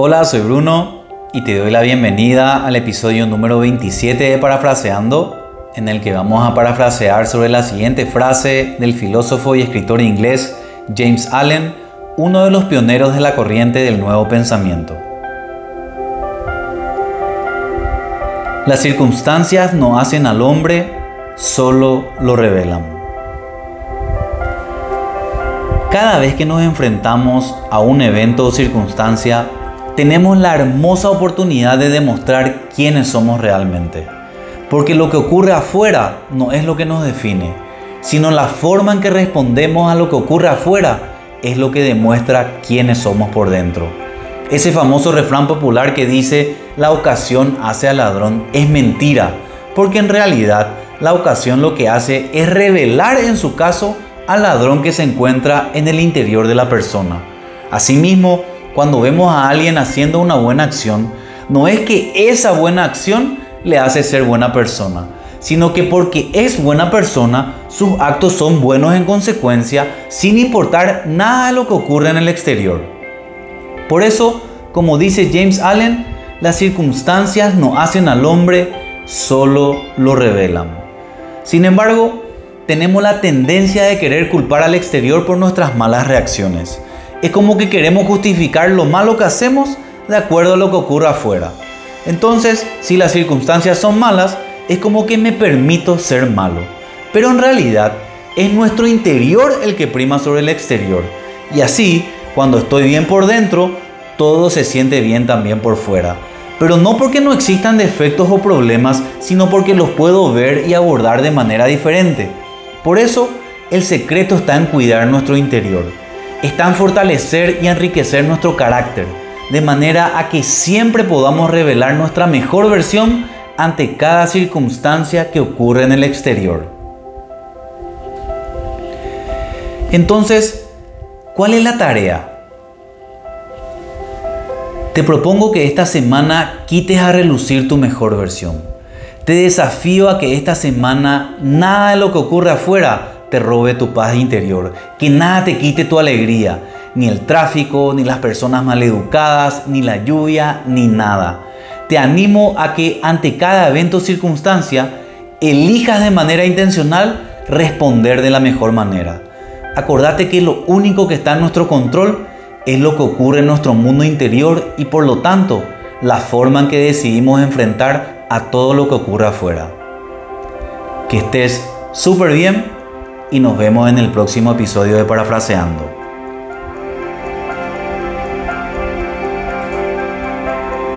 Hola, soy Bruno y te doy la bienvenida al episodio número 27 de Parafraseando, en el que vamos a parafrasear sobre la siguiente frase del filósofo y escritor inglés James Allen, uno de los pioneros de la corriente del nuevo pensamiento. Las circunstancias no hacen al hombre, solo lo revelan. Cada vez que nos enfrentamos a un evento o circunstancia, tenemos la hermosa oportunidad de demostrar quiénes somos realmente. Porque lo que ocurre afuera no es lo que nos define, sino la forma en que respondemos a lo que ocurre afuera es lo que demuestra quiénes somos por dentro. Ese famoso refrán popular que dice la ocasión hace al ladrón es mentira, porque en realidad la ocasión lo que hace es revelar en su caso al ladrón que se encuentra en el interior de la persona. Asimismo, cuando vemos a alguien haciendo una buena acción, no es que esa buena acción le hace ser buena persona, sino que porque es buena persona, sus actos son buenos en consecuencia, sin importar nada lo que ocurre en el exterior. Por eso, como dice James Allen, las circunstancias no hacen al hombre, solo lo revelan. Sin embargo, tenemos la tendencia de querer culpar al exterior por nuestras malas reacciones. Es como que queremos justificar lo malo que hacemos de acuerdo a lo que ocurre afuera. Entonces, si las circunstancias son malas, es como que me permito ser malo. Pero en realidad, es nuestro interior el que prima sobre el exterior. Y así, cuando estoy bien por dentro, todo se siente bien también por fuera. Pero no porque no existan defectos o problemas, sino porque los puedo ver y abordar de manera diferente. Por eso, el secreto está en cuidar nuestro interior, está en fortalecer y enriquecer nuestro carácter, de manera a que siempre podamos revelar nuestra mejor versión ante cada circunstancia que ocurre en el exterior. Entonces, ¿cuál es la tarea? Te propongo que esta semana quites a relucir tu mejor versión te desafío a que esta semana nada de lo que ocurre afuera te robe tu paz interior, que nada te quite tu alegría, ni el tráfico, ni las personas maleducadas, ni la lluvia, ni nada. Te animo a que ante cada evento o circunstancia elijas de manera intencional responder de la mejor manera. Acordate que lo único que está en nuestro control es lo que ocurre en nuestro mundo interior y por lo tanto la forma en que decidimos enfrentar a todo lo que ocurre afuera. Que estés súper bien y nos vemos en el próximo episodio de Parafraseando.